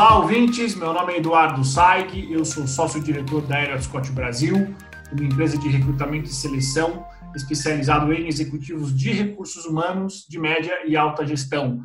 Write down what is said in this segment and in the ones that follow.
Olá, ouvintes. Meu nome é Eduardo Saig, eu sou sócio-diretor da Aero Scott Brasil, uma empresa de recrutamento e seleção especializado em executivos de recursos humanos de média e alta gestão.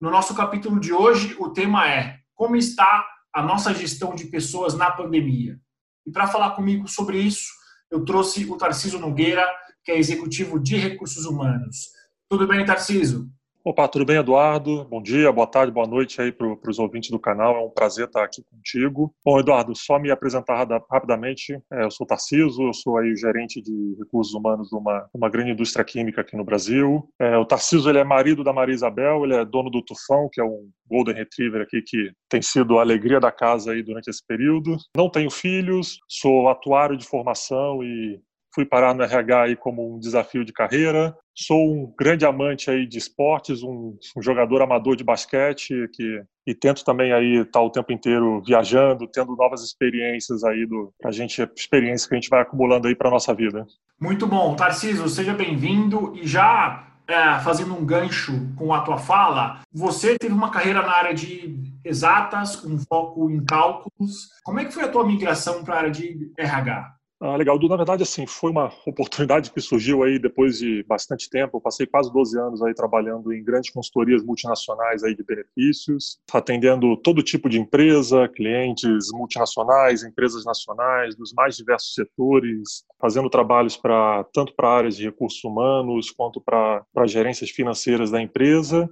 No nosso capítulo de hoje, o tema é como está a nossa gestão de pessoas na pandemia. E para falar comigo sobre isso, eu trouxe o Tarciso Nogueira, que é executivo de recursos humanos. Tudo bem, Tarciso? Opa, tudo bem, Eduardo? Bom dia, boa tarde, boa noite aí para os ouvintes do canal. É um prazer estar aqui contigo. Bom, Eduardo, só me apresentar rapidamente. É, eu sou Tarciso, eu sou aí gerente de recursos humanos de uma, uma grande indústria química aqui no Brasil. É, o Tarciso ele é marido da Maria Isabel, ele é dono do Tufão, que é um Golden Retriever aqui que tem sido a alegria da casa aí durante esse período. Não tenho filhos, sou atuário de formação e fui parar no RH aí como um desafio de carreira. Sou um grande amante aí de esportes, um, um jogador amador de basquete que e tento também aí estar o tempo inteiro viajando, tendo novas experiências aí do a gente experiência que a gente vai acumulando aí para nossa vida. Muito bom, Tarciso, seja bem-vindo e já é, fazendo um gancho com a tua fala, você teve uma carreira na área de exatas, com foco em cálculos. Como é que foi a tua migração para a área de RH? Ah, legal. Na verdade, assim, foi uma oportunidade que surgiu aí depois de bastante tempo. Eu passei quase 12 anos aí trabalhando em grandes consultorias multinacionais aí de benefícios, atendendo todo tipo de empresa, clientes multinacionais, empresas nacionais, dos mais diversos setores, fazendo trabalhos para tanto para áreas de recursos humanos quanto para gerências financeiras da empresa.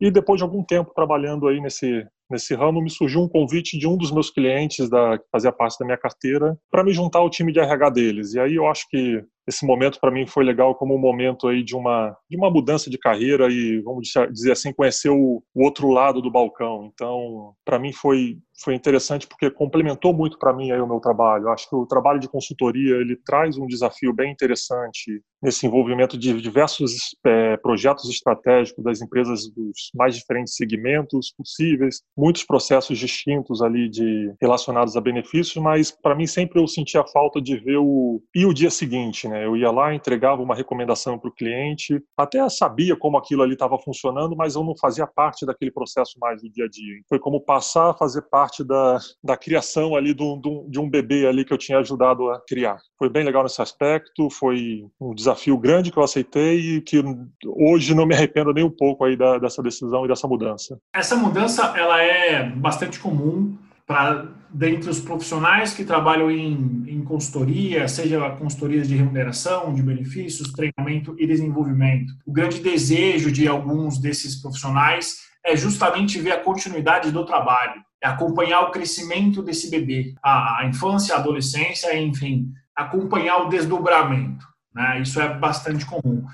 E depois de algum tempo trabalhando aí nesse nesse ramo, me surgiu um convite de um dos meus clientes da, que fazia parte da minha carteira para me juntar ao time de RH deles. E aí eu acho que esse momento para mim foi legal como um momento aí de uma de uma mudança de carreira e vamos dizer assim conhecer o, o outro lado do balcão. Então, para mim foi foi interessante porque complementou muito para mim aí o meu trabalho. Acho que o trabalho de consultoria ele traz um desafio bem interessante nesse envolvimento de diversos é, projetos estratégicos das empresas dos mais diferentes segmentos possíveis, muitos processos distintos ali de relacionados a benefícios, mas para mim sempre eu sentia falta de ver o e o dia seguinte, né? Eu ia lá, entregava uma recomendação para o cliente, até sabia como aquilo ali estava funcionando, mas eu não fazia parte daquele processo mais do dia a dia. Foi como passar a fazer parte da, da criação ali de um, de um bebê ali que eu tinha ajudado a criar. Foi bem legal nesse aspecto, foi um desafio grande que eu aceitei e que hoje não me arrependo nem um pouco aí da, dessa decisão e dessa mudança. Essa mudança ela é bastante comum para dentre os profissionais que trabalham em, em consultoria, seja consultorias de remuneração, de benefícios, treinamento e desenvolvimento. O grande desejo de alguns desses profissionais é justamente ver a continuidade do trabalho, é acompanhar o crescimento desse bebê, a, a infância, a adolescência, enfim, acompanhar o desdobramento. Né? Isso é bastante comum.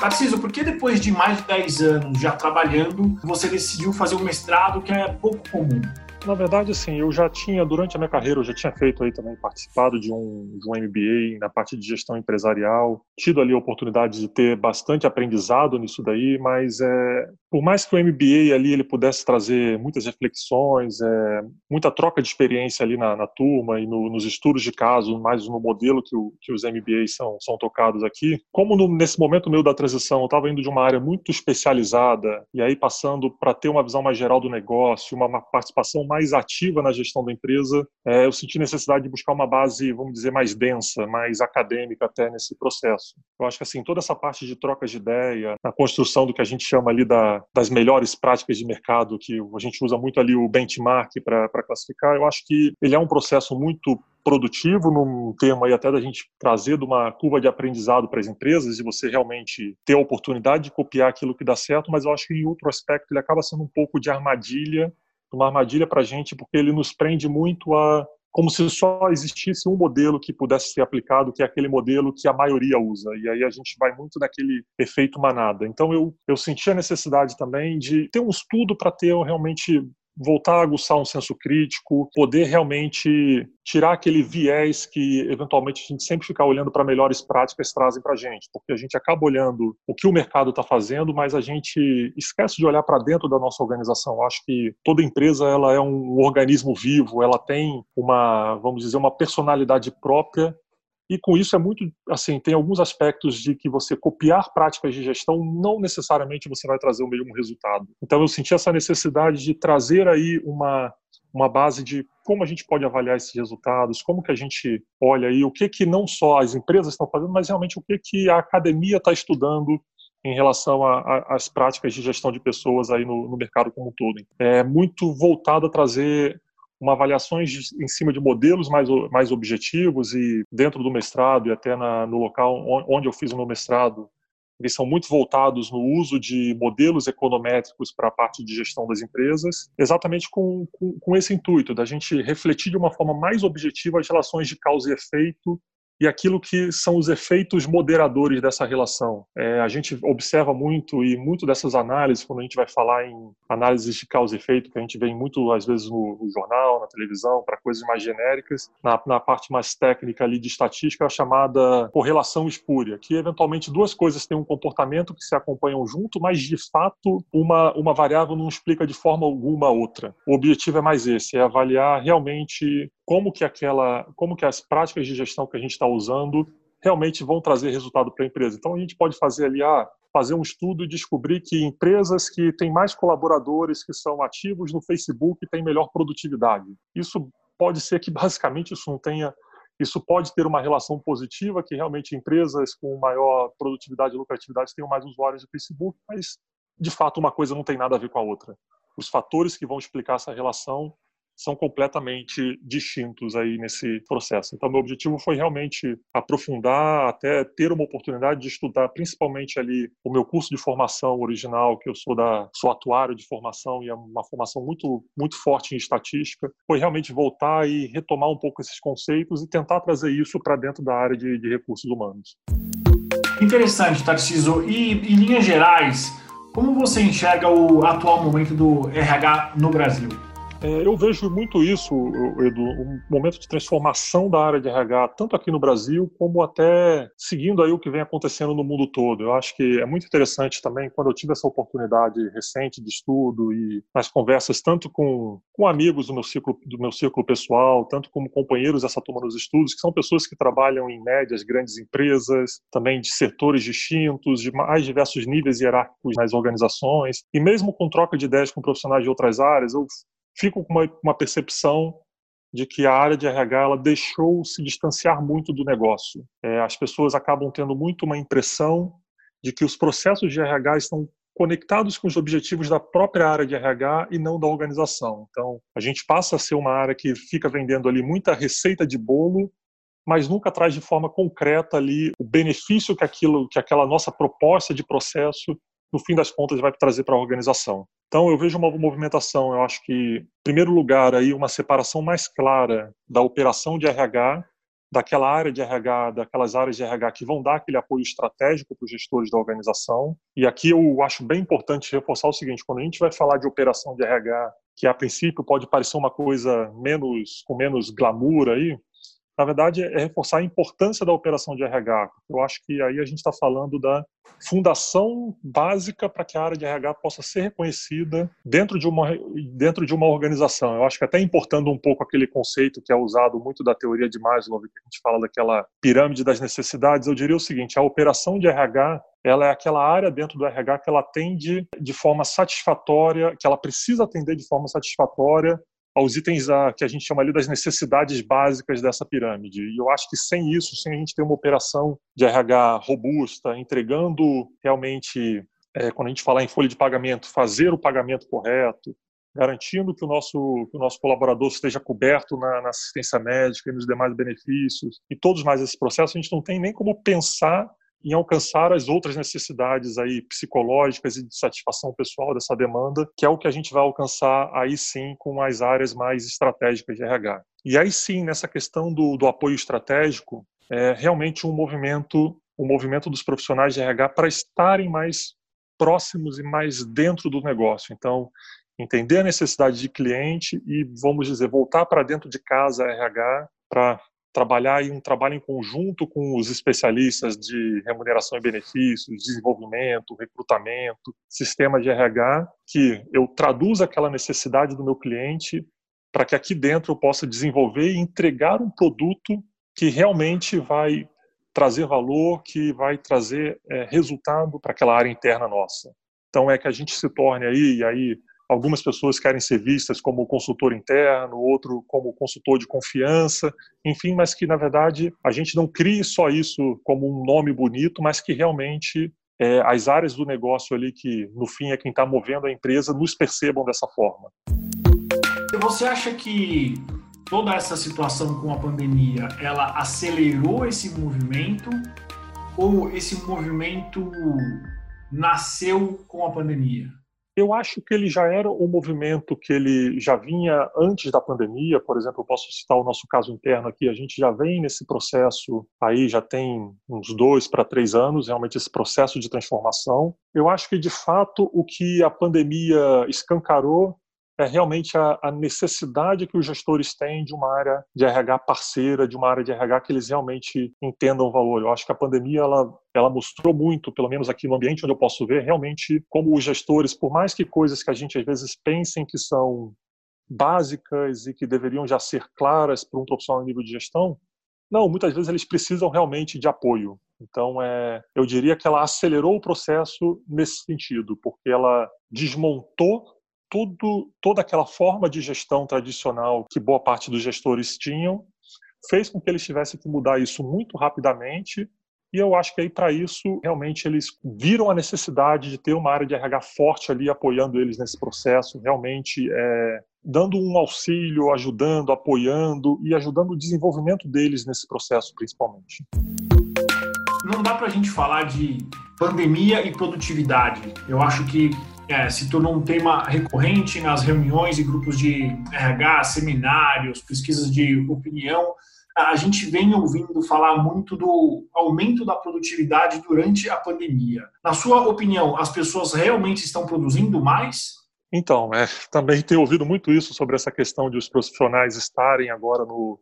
Tarciso, por que depois de mais de 10 anos já trabalhando, você decidiu fazer um mestrado que é pouco comum? Na verdade, assim, eu já tinha, durante a minha carreira, eu já tinha feito aí também, participado de um, de um MBA na parte de gestão empresarial, tido ali a oportunidade de ter bastante aprendizado nisso daí, mas é, por mais que o MBA ali ele pudesse trazer muitas reflexões, é, muita troca de experiência ali na, na turma e no, nos estudos de caso, mais no modelo que, o, que os MBAs são, são tocados aqui, como no, nesse momento meu da transição eu estava indo de uma área muito especializada e aí passando para ter uma visão mais geral do negócio, uma, participação mais ativa na gestão da empresa, é, eu senti necessidade de buscar uma base, vamos dizer, mais densa, mais acadêmica até nesse processo. Eu acho que assim toda essa parte de troca de ideia, a construção do que a gente chama ali da, das melhores práticas de mercado, que a gente usa muito ali o benchmark para classificar, eu acho que ele é um processo muito produtivo num termo aí até da gente trazer de uma curva de aprendizado para as empresas e você realmente ter a oportunidade de copiar aquilo que dá certo, mas eu acho que em outro aspecto ele acaba sendo um pouco de armadilha uma armadilha para a gente, porque ele nos prende muito a como se só existisse um modelo que pudesse ser aplicado, que é aquele modelo que a maioria usa. E aí a gente vai muito naquele efeito manada. Então eu, eu senti a necessidade também de ter um estudo para ter realmente voltar a aguçar um senso crítico, poder realmente tirar aquele viés que eventualmente a gente sempre fica olhando para melhores práticas trazem para a gente, porque a gente acaba olhando o que o mercado está fazendo, mas a gente esquece de olhar para dentro da nossa organização. Eu acho que toda empresa ela é um organismo vivo, ela tem uma, vamos dizer, uma personalidade própria E com isso é muito, assim, tem alguns aspectos de que você copiar práticas de gestão não necessariamente você vai trazer o mesmo resultado. Então eu senti essa necessidade de trazer aí uma uma base de como a gente pode avaliar esses resultados, como que a gente olha aí o que que não só as empresas estão fazendo, mas realmente o que que a academia está estudando em relação às práticas de gestão de pessoas aí no, no mercado como um todo. É muito voltado a trazer uma avaliações em cima de modelos mais, mais objetivos e dentro do mestrado e até na, no local onde eu fiz o meu mestrado, eles são muito voltados no uso de modelos econométricos para a parte de gestão das empresas, exatamente com, com, com esse intuito da gente refletir de uma forma mais objetiva as relações de causa e efeito e aquilo que são os efeitos moderadores dessa relação. É, a gente observa muito e muito dessas análises, quando a gente vai falar em análises de causa e efeito, que a gente vê muito às vezes no, no jornal, na televisão, para coisas mais genéricas, na, na, parte mais técnica ali de estatística, a chamada correlação espúria, que eventualmente duas coisas têm um comportamento que se acompanham junto, mas de fato uma, uma variável não explica de forma alguma a outra. O objetivo é mais esse, é avaliar realmente como que aquela, como que as práticas de gestão que a gente está usando realmente vão trazer resultado para a empresa. Então a gente pode fazer ali, ah, fazer um estudo e descobrir que empresas que têm mais colaboradores que são ativos no Facebook têm melhor produtividade. Isso pode ser que basicamente isso não tenha isso pode ter uma relação positiva, que realmente empresas com maior produtividade e lucratividade tenham mais usuários do Facebook, mas de fato uma coisa não tem nada a ver com a outra. Os fatores que vão explicar essa relação são completamente distintos aí nesse processo. Então, meu objetivo foi realmente aprofundar, até ter uma oportunidade de estudar, principalmente ali o meu curso de formação original, que eu sou da sou atuário de formação e é uma formação muito muito forte em estatística, foi realmente voltar e retomar um pouco esses conceitos e tentar trazer isso para dentro da área de, de recursos humanos. Interessante, Tarciso. E em linhas gerais, como você enxerga o atual momento do RH no Brasil? É, eu vejo muito isso, Edu, um momento de transformação da área de RH, tanto aqui no Brasil, como até seguindo aí o que vem acontecendo no mundo todo. Eu acho que é muito interessante também, quando eu tive essa oportunidade recente de estudo e nas conversas, tanto com, com amigos do meu, ciclo, do meu círculo pessoal, tanto como companheiros dessa turma dos estudos, que são pessoas que trabalham em médias, grandes empresas, também de setores distintos, de mais diversos níveis hierárquicos nas organizações, e mesmo com troca de ideias com profissionais de outras áreas, eu fico com uma, uma percepção de que a área de RH ela deixou se distanciar muito do negócio. É, as pessoas acabam tendo muito uma impressão de que os processos de RH estão conectados com os objetivos da própria área de RH e não da organização. Então, a gente passa a ser uma área que fica vendendo ali muita receita de bolo, mas nunca traz de forma concreta ali o benefício que aquilo, que aquela nossa proposta de processo, no fim das contas, vai trazer para a organização. Então eu vejo uma movimentação, eu acho que, em primeiro lugar, aí uma separação mais clara da operação de RH, daquela área de RH, daquelas áreas de RH que vão dar aquele apoio estratégico para os gestores da organização. E aqui eu acho bem importante reforçar o seguinte, quando a gente vai falar de operação de RH, que a princípio pode parecer uma coisa menos com menos glamour aí, na verdade, é reforçar a importância da operação de RH. Eu acho que aí a gente está falando da fundação básica para que a área de RH possa ser reconhecida dentro de uma dentro de uma organização. Eu acho que até importando um pouco aquele conceito que é usado muito da teoria de Maslow, que a gente fala daquela pirâmide das necessidades, eu diria o seguinte: a operação de RH ela é aquela área dentro do RH que ela atende de forma satisfatória, que ela precisa atender de forma satisfatória aos itens a, que a gente chama ali das necessidades básicas dessa pirâmide. E eu acho que sem isso, sem a gente ter uma operação de RH robusta, entregando realmente, é, quando a gente falar em folha de pagamento, fazer o pagamento correto, garantindo que o nosso, que o nosso colaborador esteja coberto na, na assistência médica e nos demais benefícios, e todos mais esses processos, a gente não tem nem como pensar em alcançar as outras necessidades aí psicológicas e de satisfação pessoal dessa demanda, que é o que a gente vai alcançar aí sim com as áreas mais estratégicas de RH. E aí sim, nessa questão do, do apoio estratégico, é realmente um movimento, um movimento dos profissionais de RH para estarem mais próximos e mais dentro do negócio. Então, entender a necessidade de cliente e, vamos dizer, voltar para dentro de casa RH para trabalhar em um trabalho em conjunto com os especialistas de remuneração e benefícios, desenvolvimento, recrutamento, sistema de RH, que eu traduza aquela necessidade do meu cliente para que aqui dentro eu possa desenvolver e entregar um produto que realmente vai trazer valor, que vai trazer é, resultado para aquela área interna nossa. Então é que a gente se torne aí, e aí algumas pessoas querem ser vistas como consultor interno, outro como consultor de confiança, enfim, mas que na verdade a gente não crie só isso como um nome bonito, mas que realmente é, as áreas do negócio ali que no fim é quem está movendo a empresa nos percebam dessa forma. Você acha que toda essa situação com a pandemia, ela acelerou esse movimento ou esse movimento nasceu com a pandemia? Eu acho que ele já era um movimento que ele já vinha antes da pandemia, por exemplo, eu posso citar o nosso caso interno aqui, a gente já vem nesse processo aí, já tem uns dois para três anos, realmente esse processo de transformação. Eu acho que, de fato, o que a pandemia escancarou é realmente a, a, necessidade que os gestores têm de uma área de RH parceira, de uma área de RH que eles realmente entendam o valor. Eu acho que a pandemia ela, ela mostrou muito, pelo menos aqui no ambiente onde eu posso ver, realmente como os gestores, por mais que coisas que a gente às vezes pensem que são básicas e que deveriam já ser claras para um profissional no nível de gestão, não, muitas vezes eles precisam realmente de apoio. Então, é, eu diria que ela acelerou o processo nesse sentido, porque ela desmontou tudo, toda aquela forma de gestão tradicional que boa parte dos gestores tinham, fez com que eles tivessem que mudar isso muito rapidamente. E eu acho que aí para isso realmente eles viram a necessidade de ter uma área de RH forte ali apoiando eles nesse processo, realmente é, dando um auxílio, ajudando, apoiando e ajudando o desenvolvimento deles nesse processo principalmente. Não dá para a gente falar de pandemia e produtividade. Eu acho que é, se tornou um tema recorrente nas reuniões e grupos de RH, seminários, pesquisas de opinião. A gente vem ouvindo falar muito do aumento da produtividade durante a pandemia. Na sua opinião, as pessoas realmente estão produzindo mais? Então, é, também tenho ouvido muito isso sobre essa questão de os profissionais estarem agora no,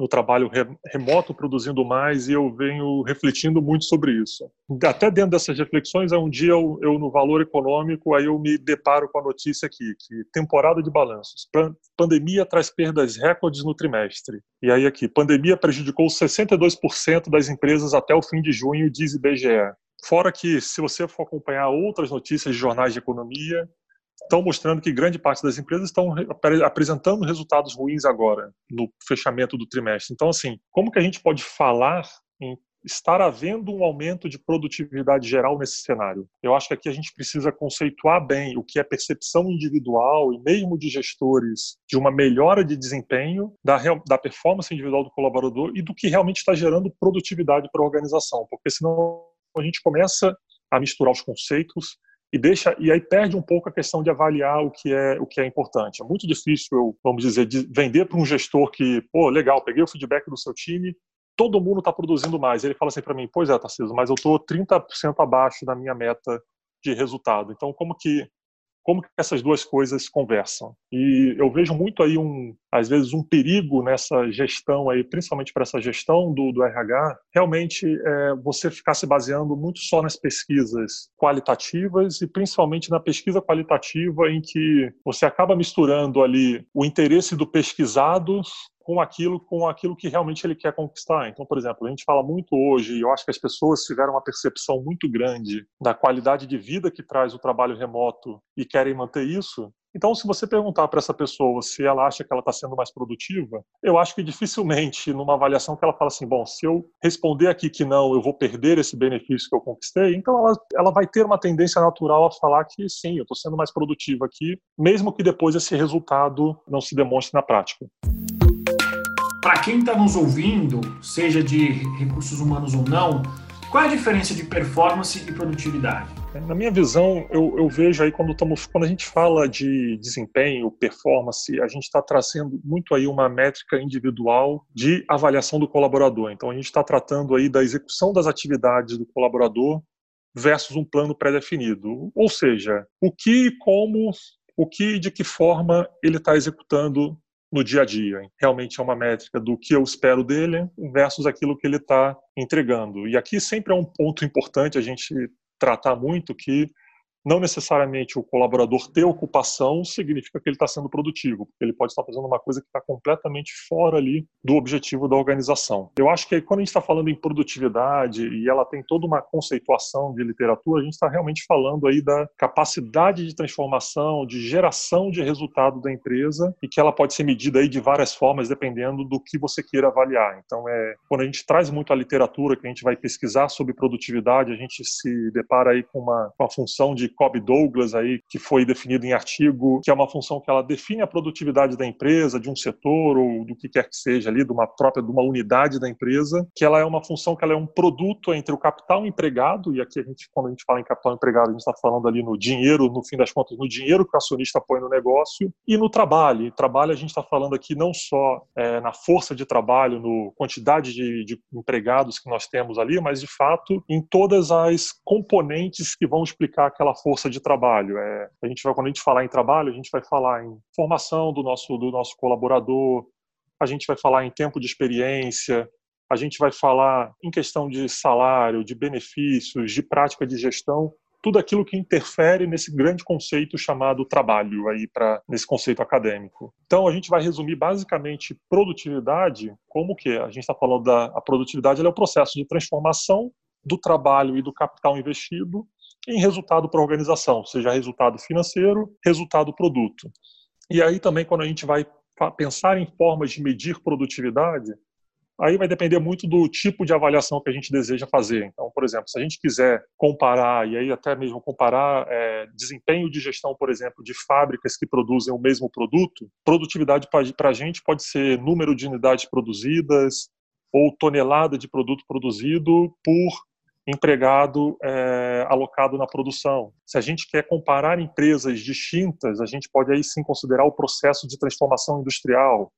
no trabalho remoto produzindo mais e eu venho refletindo muito sobre isso. Até dentro dessas reflexões, um dia eu, eu, no valor econômico, aí eu me deparo com a notícia aqui, que temporada de balanços, pandemia traz perdas recordes no trimestre. E aí aqui, pandemia prejudicou 62% das empresas até o fim de junho, diz IBGE. Fora que, se você for acompanhar outras notícias de jornais de economia, estão mostrando que grande parte das empresas estão apresentando resultados ruins agora, no fechamento do trimestre. Então, assim, como que a gente pode falar em estar havendo um aumento de produtividade geral nesse cenário? Eu acho que aqui a gente precisa conceituar bem o que é percepção individual e mesmo de gestores de uma melhora de desempenho, da, da performance individual do colaborador e do que realmente está gerando produtividade para a organização, porque senão a gente começa a misturar os conceitos e deixa e aí perde um pouco a questão de avaliar o que é o que é importante. É muito difícil eu, vamos dizer, de vender para um gestor que, pô, legal, peguei o feedback do seu time, todo mundo está produzindo mais. Ele fala assim para mim, pois é, Tarcísio, mas eu estou 30% abaixo da minha meta de resultado. Então, como que como que essas duas coisas conversam. E eu vejo muito aí um, às vezes um perigo nessa gestão aí, principalmente para essa gestão do, do RH, realmente é, você ficar se baseando muito só nas pesquisas qualitativas e principalmente na pesquisa qualitativa em que você acaba misturando ali o interesse do pesquisado com aquilo com aquilo que realmente ele quer conquistar. Então, por exemplo, a gente fala muito hoje, e eu acho que as pessoas tiveram uma percepção muito grande da qualidade de vida que traz o trabalho remoto e querem manter isso. Então, se você perguntar para essa pessoa se ela acha que ela está sendo mais produtiva, eu acho que dificilmente, numa avaliação que ela fala assim, bom, se eu responder aqui que não, eu vou perder esse benefício que eu conquistei, então ela, ela vai ter uma tendência natural a falar que sim, eu estou sendo mais produtiva aqui, mesmo que depois esse resultado não se demonstre na prática para quem está nos ouvindo, seja de recursos humanos ou não, qual é a diferença de performance e produtividade? Na minha visão, eu, eu vejo aí quando, estamos, quando a gente fala de desempenho, performance, a gente está trazendo muito aí uma métrica individual de avaliação do colaborador. Então, a gente está tratando aí da execução das atividades do colaborador versus um plano pré-definido. Ou seja, o que, como, o que, de que forma ele está executando no dia a dia. Realmente é uma métrica do que eu espero dele versus aquilo que ele está entregando. E aqui sempre é um ponto importante a gente tratar muito que não necessariamente o colaborador ter ocupação significa que ele está sendo produtivo, porque ele pode estar fazendo uma coisa que está completamente fora ali do objetivo da organização. Eu acho que quando a gente está falando em produtividade e ela tem toda uma conceituação de literatura, a gente está realmente falando aí da capacidade de transformação, de geração de resultado da empresa e que ela pode ser medida aí de várias formas dependendo do que você queira avaliar. Então, é quando a gente traz muito a literatura que a gente vai pesquisar sobre produtividade, a gente se depara aí com uma, uma função de Cobb Douglas aí que foi definido em artigo, que é uma função que ela define a produtividade da empresa, de um setor ou do que quer que seja ali, de uma própria, de uma unidade da empresa, que ela é uma função que ela é um produto entre o capital empregado e aqui a gente quando a gente fala em capital empregado a gente está falando ali no dinheiro, no fim das contas, no dinheiro que o acionista põe no negócio e no trabalho. E trabalho a gente está falando aqui não só é, na força de trabalho, no quantidade de, de empregados que nós temos ali, mas de fato em todas as componentes que vão explicar aquela força de trabalho. É, a gente vai, quando a gente falar em trabalho, a gente vai falar em formação do nosso, do nosso colaborador, a gente vai falar em tempo de experiência, a gente vai falar em questão de salário, de benefícios, de prática de gestão, tudo aquilo que interfere nesse grande conceito chamado trabalho aí para nesse conceito acadêmico. Então a gente vai resumir basicamente produtividade como que a gente está falando da a produtividade é o processo de transformação do trabalho e do capital investido em resultado para a organização, seja resultado financeiro, resultado produto. E aí também quando a gente vai pensar em formas de medir produtividade, aí vai depender muito do tipo de avaliação que a gente deseja fazer. Então, por exemplo, se a gente quiser comparar, e aí até mesmo comparar é, desempenho de gestão, por exemplo, de fábricas que produzem o mesmo produto, produtividade para a gente pode ser número de unidades produzidas ou tonelada de produto produzido por empregado é, alocado na produção. Se a gente quer comparar empresas distintas, a gente pode aí sim considerar o processo de transformação industrial,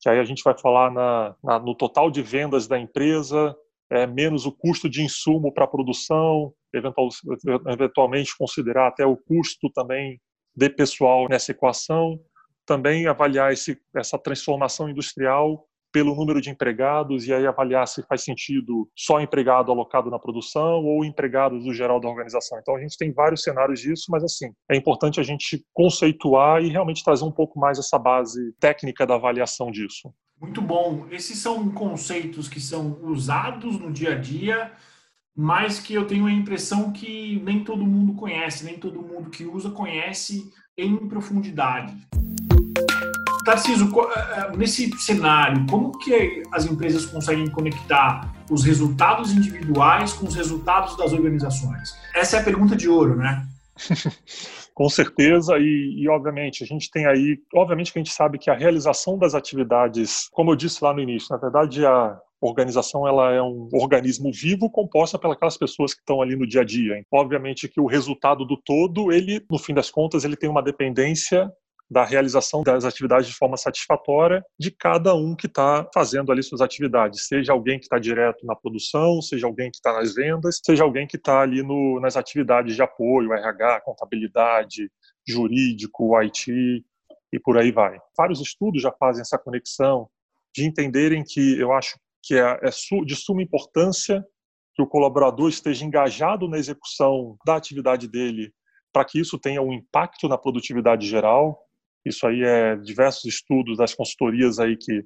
que aí a gente vai falar na, na, no total de vendas da empresa, é, menos o custo de insumo para a produção, eventual, eventualmente considerar até o custo também de pessoal nessa equação, também avaliar esse, essa transformação industrial pelo número de empregados e aí avaliar se faz sentido só empregado alocado na produção ou empregados do geral da organização. Então a gente tem vários cenários disso, mas assim, é importante a gente conceituar e realmente trazer um pouco mais essa base técnica da avaliação disso. Muito bom. Esses são conceitos que são usados no dia a dia, mas que eu tenho a impressão que nem todo mundo conhece, nem todo mundo que usa conhece em profundidade. Tarciso, eh, eh, nesse cenário, como que as empresas conseguem conectar os resultados individuais com os resultados das organizações? Essa é a pergunta de ouro, né? com certeza e, e, obviamente a gente tem aí obviamente que a gente sabe que a realização das atividades como eu disse lá no início na verdade a organização ela é um organismo vivo composta pelas pessoas que estão ali no dia a dia obviamente que o resultado do todo ele no fim das contas ele tem uma dependência da realização das atividades de forma satisfatória de cada um que está fazendo ali suas atividades, seja alguém que está direto na produção, seja alguém que está nas vendas, seja alguém que está ali no, nas atividades de apoio, RH, contabilidade, jurídico, IT e por aí vai. Vários estudos já fazem essa conexão de entenderem que eu acho que é, é de suma importância que o colaborador esteja engajado na execução da atividade dele para que isso tenha um impacto na produtividade geral, isso aí é diversos estudos das consultorias aí que,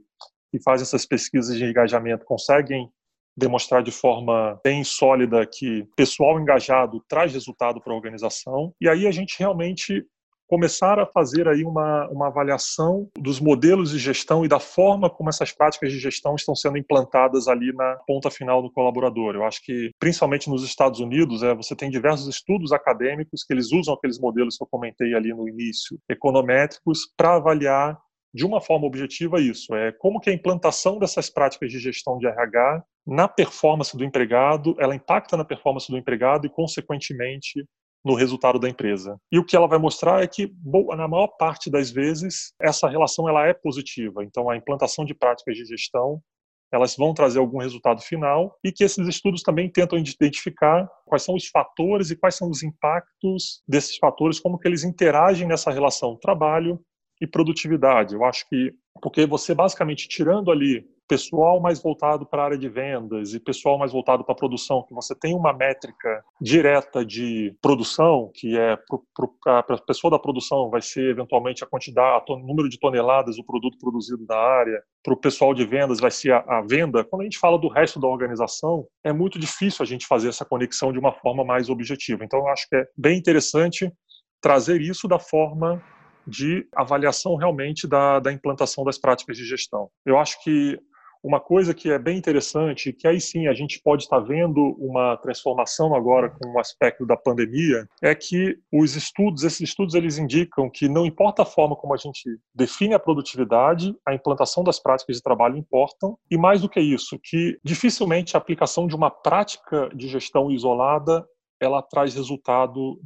que fazem essas pesquisas de engajamento conseguem demonstrar de forma bem sólida que pessoal engajado traz resultado para a organização. E aí a gente realmente começar a fazer aí uma, uma avaliação dos modelos de gestão e da forma como essas práticas de gestão estão sendo implantadas ali na ponta final do colaborador. Eu acho que, principalmente nos Estados Unidos, é, você tem diversos estudos acadêmicos que eles usam aqueles modelos que eu comentei ali no início, econométricos, para avaliar de uma forma objetiva isso, é como que a implantação dessas práticas de gestão de RH na performance do empregado, ela impacta na performance do empregado e, consequentemente, no resultado da empresa. E o que ela vai mostrar é que, na maior parte das vezes, essa relação ela é positiva. Então, a implantação de práticas de gestão elas vão trazer algum resultado final e que esses estudos também tentam identificar quais são os fatores e quais são os impactos desses fatores, como que eles interagem nessa relação trabalho e produtividade. Eu acho que porque você basicamente tirando ali pessoal mais voltado para a área de vendas e pessoal mais voltado para a produção, que você tem uma métrica direta de produção, que é para a pessoa da produção vai ser eventualmente a quantidade, o número de toneladas do produto produzido na área, para o pessoal de vendas vai ser a, a venda. Quando a gente fala do resto da organização, é muito difícil a gente fazer essa conexão de uma forma mais objetiva. Então, eu acho que é bem interessante trazer isso da forma de avaliação realmente da, da implantação das práticas de gestão. Eu acho que uma coisa que é bem interessante, que aí sim a gente pode estar vendo uma transformação agora com o aspecto da pandemia, é que os estudos, esses estudos eles indicam que não importa a forma como a gente define a produtividade, a implantação das práticas de trabalho importam, e mais do que isso, que dificilmente a aplicação de uma prática de gestão isolada ela traz resultado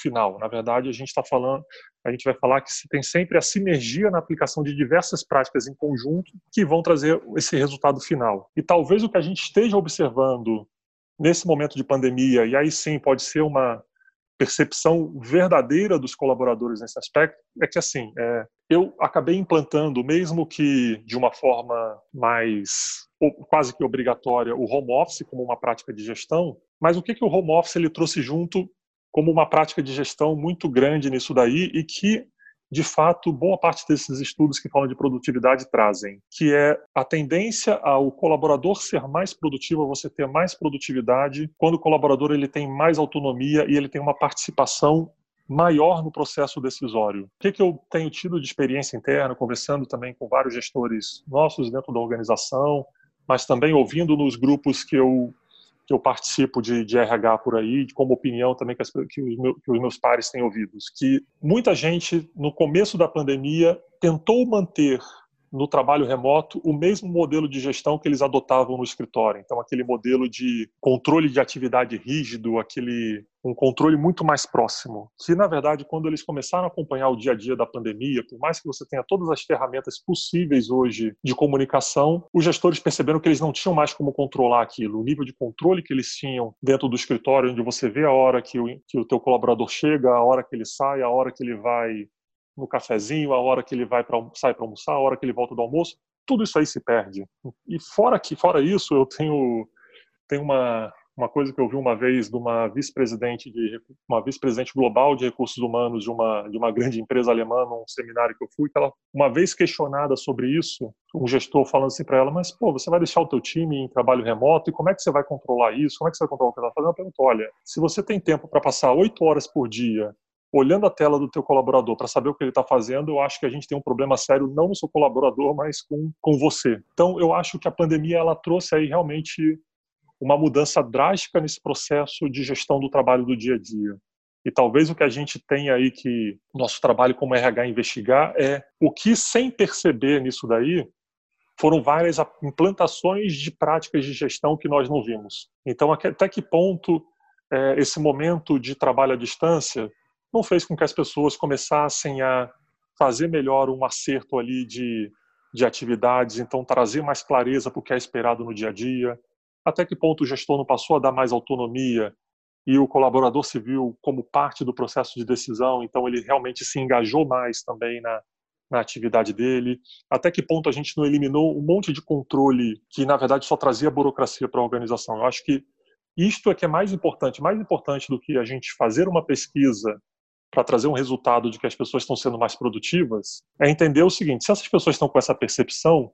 final. Na verdade, a gente está falando, a gente vai falar que tem sempre a sinergia na aplicação de diversas práticas em conjunto que vão trazer esse resultado final. E talvez o que a gente esteja observando nesse momento de pandemia, e aí sim pode ser uma percepção verdadeira dos colaboradores nesse aspecto, é que assim, é, eu acabei implantando, mesmo que de uma forma mais quase que obrigatória, o home office como uma prática de gestão, mas o que, que o home office ele trouxe junto como uma prática de gestão muito grande nisso daí e que, de fato, boa parte desses estudos que falam de produtividade trazem, que é a tendência ao colaborador ser mais produtivo, você ter mais produtividade, quando o colaborador ele tem mais autonomia e ele tem uma participação maior no processo decisório. O que, que eu tenho tido de experiência interna, conversando também com vários gestores nossos dentro da organização, mas também ouvindo nos grupos que eu que eu participo de, de RH por aí, como opinião também que, as, que, os meus, que os meus pares têm ouvido, que muita gente, no começo da pandemia, tentou manter no trabalho remoto o mesmo modelo de gestão que eles adotavam no escritório. Então, aquele modelo de controle de atividade rígido, aquele um controle muito mais próximo. Que, na verdade, quando eles começaram a acompanhar o dia a dia da pandemia, por mais que você tenha todas as ferramentas possíveis hoje de comunicação, os gestores perceberam que eles não tinham mais como controlar aquilo. O nível de controle que eles tinham dentro do escritório, onde você vê a hora que o, que o teu colaborador chega, a hora que ele sai, a hora que ele vai no cafezinho, a hora que ele vai para sai para almoçar, a hora que ele volta do almoço, tudo isso aí se perde. E fora que fora isso, eu tenho tenho uma uma coisa que eu vi uma vez de uma vice-presidente de uma vice-presidente global de recursos humanos de uma de uma grande empresa alemã num seminário que eu fui, que ela uma vez questionada sobre isso, um gestor falando assim para ela, mas pô, você vai deixar o teu time em trabalho remoto e como é que você vai controlar isso? Como é que você vai controlar o que ela está fazendo? Eu pergunto, olha, se você tem tempo para passar oito horas por dia olhando a tela do teu colaborador para saber o que ele está fazendo, eu acho que a gente tem um problema sério não no seu colaborador, mas com, com você. Então, eu acho que a pandemia ela trouxe aí realmente uma mudança drástica nesse processo de gestão do trabalho do dia a dia. E talvez o que a gente tem aí que nosso trabalho como RH investigar é o que, sem perceber nisso daí, foram várias implantações de práticas de gestão que nós não vimos. Então, até que ponto é, esse momento de trabalho à distância não fez com que as pessoas começassem a fazer melhor um acerto ali de, de atividades, então trazer mais clareza para o que é esperado no dia a dia, até que ponto o gestor não passou a dar mais autonomia e o colaborador viu como parte do processo de decisão, então ele realmente se engajou mais também na, na atividade dele, até que ponto a gente não eliminou um monte de controle que na verdade só trazia burocracia para a organização. Eu acho que isto é que é mais importante, mais importante do que a gente fazer uma pesquisa para trazer um resultado de que as pessoas estão sendo mais produtivas, é entender o seguinte: se essas pessoas estão com essa percepção,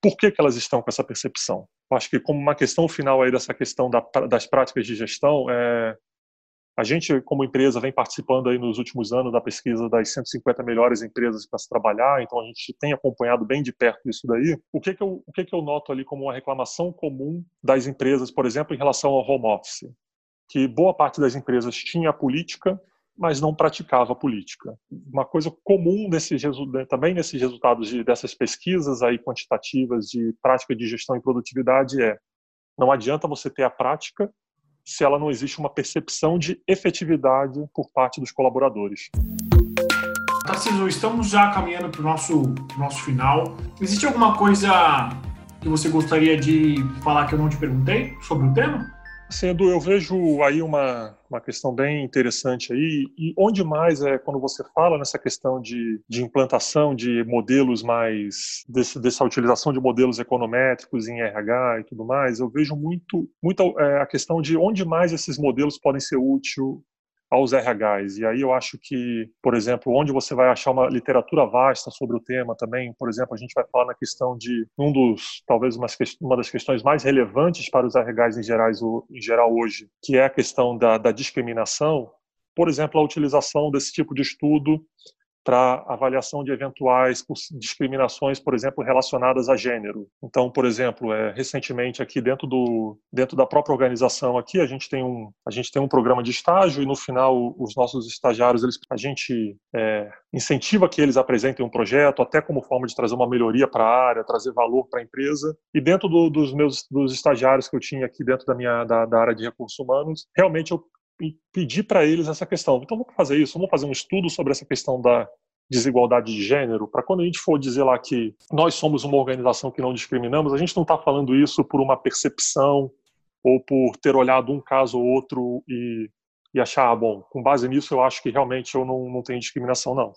por que, que elas estão com essa percepção? Eu acho que como uma questão final aí dessa questão da, das práticas de gestão, é, a gente como empresa vem participando aí nos últimos anos da pesquisa das 150 melhores empresas para se trabalhar, então a gente tem acompanhado bem de perto isso daí. O que que eu, o que que eu noto ali como uma reclamação comum das empresas, por exemplo, em relação ao home office? Que boa parte das empresas tinha a política mas não praticava política. Uma coisa comum nesses, também nesses resultados de, dessas pesquisas aí quantitativas de prática de gestão e produtividade é não adianta você ter a prática se ela não existe uma percepção de efetividade por parte dos colaboradores. Tarcísio, estamos já caminhando para o nosso, nosso final. Existe alguma coisa que você gostaria de falar que eu não te perguntei sobre o tema? Sendo, eu vejo aí uma uma questão bem interessante aí. E onde mais é quando você fala nessa questão de, de implantação de modelos mais desse, dessa utilização de modelos econométricos em RH e tudo mais, eu vejo muito, muito é, a questão de onde mais esses modelos podem ser úteis aos RHs. E aí eu acho que, por exemplo, onde você vai achar uma literatura vasta sobre o tema também, por exemplo, a gente vai falar na questão de um dos, talvez uma, das questões mais relevantes para os RHs em, gerais, em geral hoje, que é a questão da, da discriminação, por exemplo, a utilização desse tipo de estudo para avaliação de eventuais discriminações, por exemplo, relacionadas a gênero. Então, por exemplo, é, recentemente aqui dentro do dentro da própria organização aqui a gente tem um a gente tem um programa de estágio e no final os nossos estagiários eles a gente é, incentiva que eles apresentem um projeto até como forma de trazer uma melhoria para a área, trazer valor para a empresa. E dentro do, dos meus dos estagiários que eu tinha aqui dentro da minha da, da área de recursos humanos, realmente eu pedir para eles essa questão. Então vamos fazer isso, vamos fazer um estudo sobre essa questão da desigualdade de gênero, para quando a gente for dizer lá que nós somos uma organização que não discriminamos, a gente não está falando isso por uma percepção ou por ter olhado um caso ou outro e, e achar, ah, bom, com base nisso eu acho que realmente eu não, não tenho discriminação, não.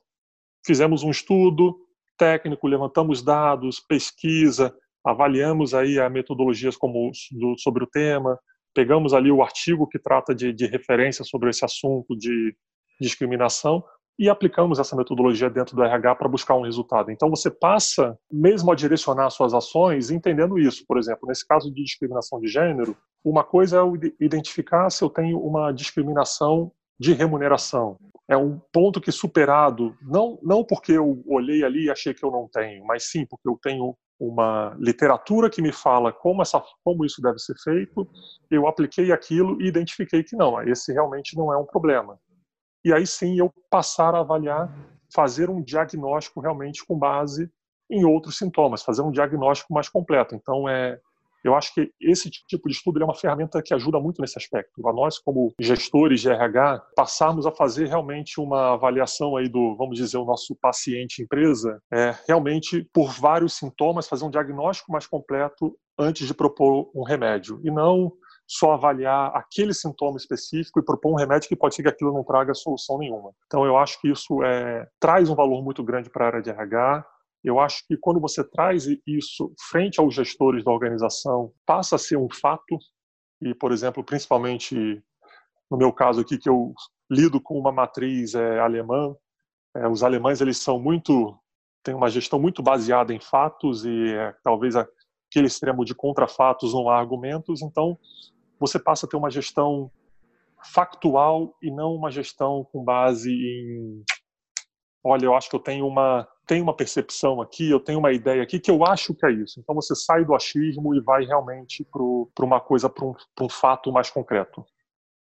Fizemos um estudo técnico, levantamos dados, pesquisa, avaliamos aí a metodologias como do, sobre o tema, pegamos ali o artigo que trata de, de referência sobre esse assunto de discriminação e aplicamos essa metodologia dentro do RH para buscar um resultado. Então você passa mesmo a direcionar suas ações entendendo isso. Por exemplo, nesse caso de discriminação de gênero, uma coisa é identificar se eu tenho uma discriminação de remuneração. É um ponto que superado, não, não porque eu olhei ali e achei que eu não tenho, mas sim porque eu tenho uma literatura que me fala como, essa, como isso deve ser feito, eu apliquei aquilo e identifiquei que não, esse realmente não é um problema. E aí sim eu passar a avaliar, fazer um diagnóstico realmente com base em outros sintomas, fazer um diagnóstico mais completo. Então, é, eu acho que esse tipo de estudo é uma ferramenta que ajuda muito nesse aspecto. A nós, como gestores de RH, passarmos a fazer realmente uma avaliação aí do, vamos dizer, o nosso paciente empresa, é, realmente por vários sintomas, fazer um diagnóstico mais completo antes de propor um remédio. E não só avaliar aquele sintoma específico e propor um remédio que pode ser que aquilo não traga solução nenhuma. Então, eu acho que isso é, traz um valor muito grande para a área de RH, eu acho que quando você traz isso frente aos gestores da organização, passa a ser um fato, e, por exemplo, principalmente no meu caso aqui, que eu lido com uma matriz é, alemã, é, os alemães eles são muito, têm uma gestão muito baseada em fatos e é, talvez aquele extremo de contrafatos não há argumentos, então você passa a ter uma gestão factual e não uma gestão com base em olha, eu acho que eu tenho uma tenho uma percepção aqui, eu tenho uma ideia aqui que eu acho que é isso. Então você sai do achismo e vai realmente para uma coisa, para um, um fato mais concreto.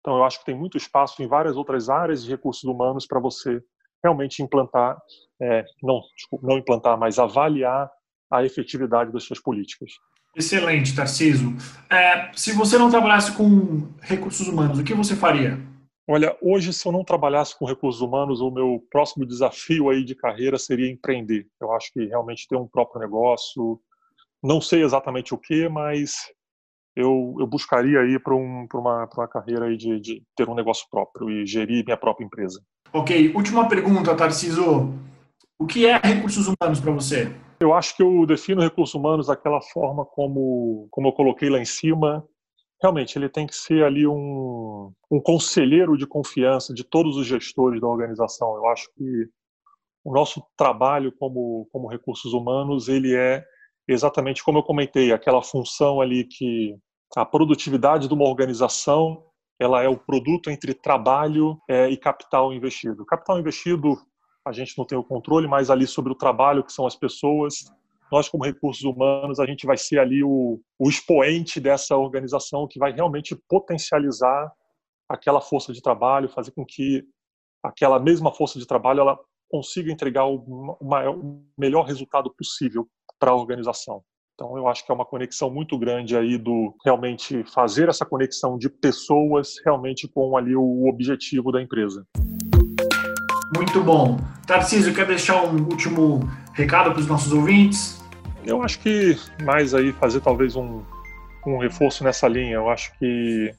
Então eu acho que tem muito espaço em várias outras áreas de recursos humanos para você realmente implantar, é, não, desculpa, não implantar, mas avaliar a efetividade das suas políticas. Excelente, Tarciso. É, se você não trabalhasse com recursos humanos, o que você faria? Olha, hoje se eu não trabalhasse com recursos humanos, o meu próximo desafio aí de carreira seria empreender. Eu acho que realmente ter um próprio negócio, não sei exatamente o que, mas eu, eu buscaria ir para um, uma, uma carreira aí de, de ter um negócio próprio e gerir minha própria empresa. Ok, última pergunta, Tarciso. O que é recursos humanos para você? Eu acho que eu defino recursos humanos daquela forma como, como eu coloquei lá em cima, realmente ele tem que ser ali um, um conselheiro de confiança de todos os gestores da organização. Eu acho que o nosso trabalho como, como recursos humanos ele é exatamente como eu comentei, aquela função ali que a produtividade de uma organização ela é o produto entre trabalho é, e capital investido. Capital investido a gente não tem o controle, mas ali sobre o trabalho que são as pessoas nós, como recursos humanos, a gente vai ser ali o, o expoente dessa organização que vai realmente potencializar aquela força de trabalho, fazer com que aquela mesma força de trabalho ela consiga entregar o, maior, o melhor resultado possível para a organização. Então, eu acho que é uma conexão muito grande aí do realmente fazer essa conexão de pessoas realmente com ali o objetivo da empresa. Muito bom. Tarcísio, quer deixar um último recado para os nossos ouvintes? Eu acho que mais aí fazer talvez um, um reforço nessa linha. Eu acho que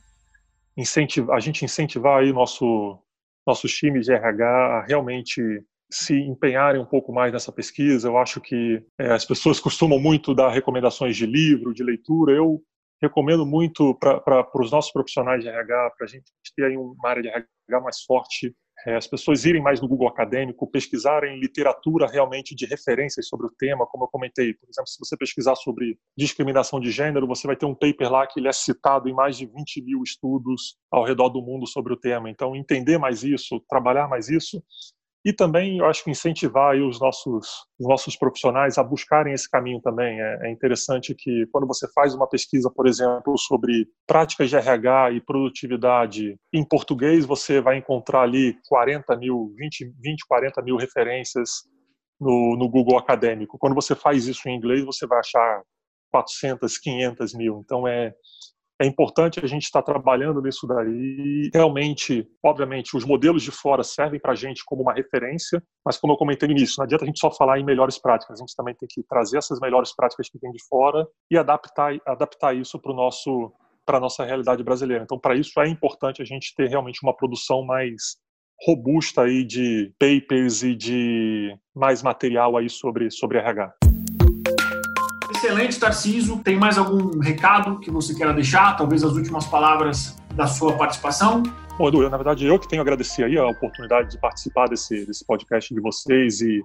incentivar, a gente incentivar aí nosso nossos times de RH a realmente se empenharem um pouco mais nessa pesquisa. Eu acho que é, as pessoas costumam muito dar recomendações de livro, de leitura. Eu recomendo muito para os nossos profissionais de RH, para a gente ter aí uma área de RH mais forte, as pessoas irem mais no Google Acadêmico, pesquisarem literatura realmente de referências sobre o tema, como eu comentei. Por exemplo, se você pesquisar sobre discriminação de gênero, você vai ter um paper lá que ele é citado em mais de 20 mil estudos ao redor do mundo sobre o tema. Então, entender mais isso, trabalhar mais isso e também, eu acho que incentivar os nossos, os nossos profissionais a buscarem esse caminho também. É, é, interessante que, quando você faz uma pesquisa, por exemplo, sobre práticas de RH e produtividade em português, você vai encontrar ali 40 mil, 20, 20 40 mil referências no, no Google Acadêmico. Quando você faz isso em inglês, você vai achar 400, 500 mil. Então, é, é importante a gente estar trabalhando nisso daí. Realmente, obviamente, os modelos de fora servem para a gente como uma referência, mas como eu comentei no início, não adianta a gente só falar em melhores práticas, a gente também tem que trazer essas melhores práticas que vêm de fora e adaptar, adaptar isso para o nosso para a nossa realidade brasileira. Então, para isso é importante a gente ter realmente uma produção mais robusta aí de papers e de mais material aí sobre sobre RH. Excelente, Tarciso. Tem mais algum recado que você queira deixar? Talvez as últimas palavras da sua participação? Bom, Edu, na verdade, eu que tenho a agradecer aí a oportunidade de participar desse, desse podcast de vocês e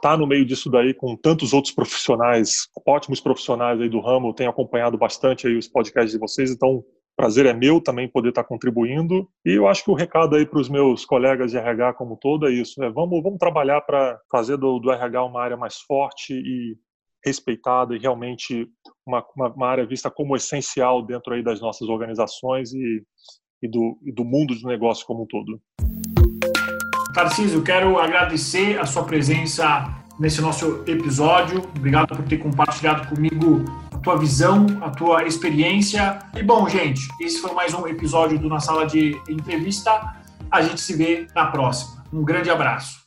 tá no meio disso daí com tantos outros profissionais, ótimos profissionais aí do ramo. tenho acompanhado bastante aí os podcasts de vocês, então prazer é meu também poder estar tá contribuindo. E eu acho que o recado aí para os meus colegas de RH como todo é isso: é vamos, vamos trabalhar para fazer do, do RH uma área mais forte e respeitada e realmente uma, uma, uma, área vista como essencial dentro aí das nossas organizações e, e, do, e do mundo de negócio como um todo. Tarcísio, quero agradecer a sua presença nesse nosso episódio. Obrigado por ter compartilhado comigo a tua visão, a tua experiência. E bom, gente, esse foi mais um episódio do Na Sala de Entrevista. A gente se vê na próxima. Um grande abraço.